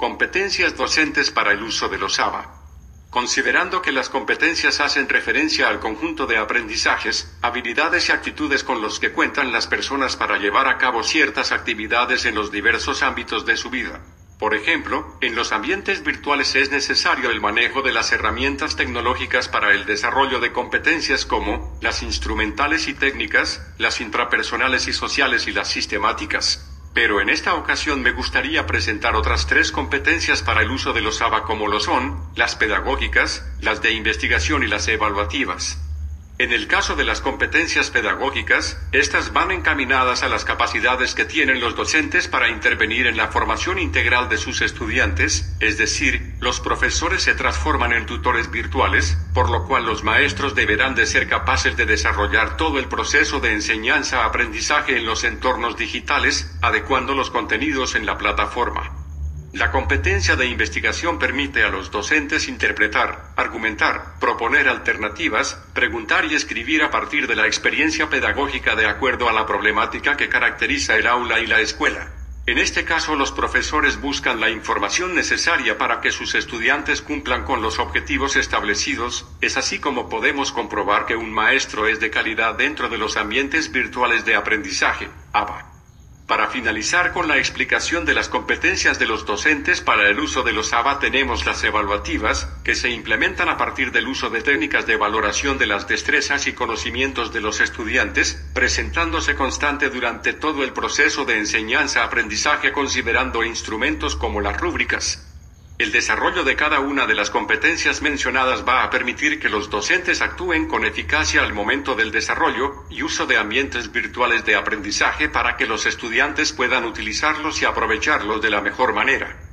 Competencias docentes para el uso de los ABA. Considerando que las competencias hacen referencia al conjunto de aprendizajes, habilidades y actitudes con los que cuentan las personas para llevar a cabo ciertas actividades en los diversos ámbitos de su vida. Por ejemplo, en los ambientes virtuales es necesario el manejo de las herramientas tecnológicas para el desarrollo de competencias como las instrumentales y técnicas, las intrapersonales y sociales y las sistemáticas. Pero en esta ocasión me gustaría presentar otras tres competencias para el uso de los ABA como lo son, las pedagógicas, las de investigación y las evaluativas. En el caso de las competencias pedagógicas, estas van encaminadas a las capacidades que tienen los docentes para intervenir en la formación integral de sus estudiantes, es decir, los profesores se transforman en tutores virtuales, por lo cual los maestros deberán de ser capaces de desarrollar todo el proceso de enseñanza-aprendizaje en los entornos digitales, adecuando los contenidos en la plataforma. La competencia de investigación permite a los docentes interpretar, argumentar, proponer alternativas, preguntar y escribir a partir de la experiencia pedagógica de acuerdo a la problemática que caracteriza el aula y la escuela. En este caso los profesores buscan la información necesaria para que sus estudiantes cumplan con los objetivos establecidos, es así como podemos comprobar que un maestro es de calidad dentro de los ambientes virtuales de aprendizaje. Para finalizar con la explicación de las competencias de los docentes para el uso de los ABA tenemos las evaluativas, que se implementan a partir del uso de técnicas de valoración de las destrezas y conocimientos de los estudiantes, presentándose constante durante todo el proceso de enseñanza-aprendizaje considerando instrumentos como las rúbricas, el desarrollo de cada una de las competencias mencionadas va a permitir que los docentes actúen con eficacia al momento del desarrollo y uso de ambientes virtuales de aprendizaje para que los estudiantes puedan utilizarlos y aprovecharlos de la mejor manera.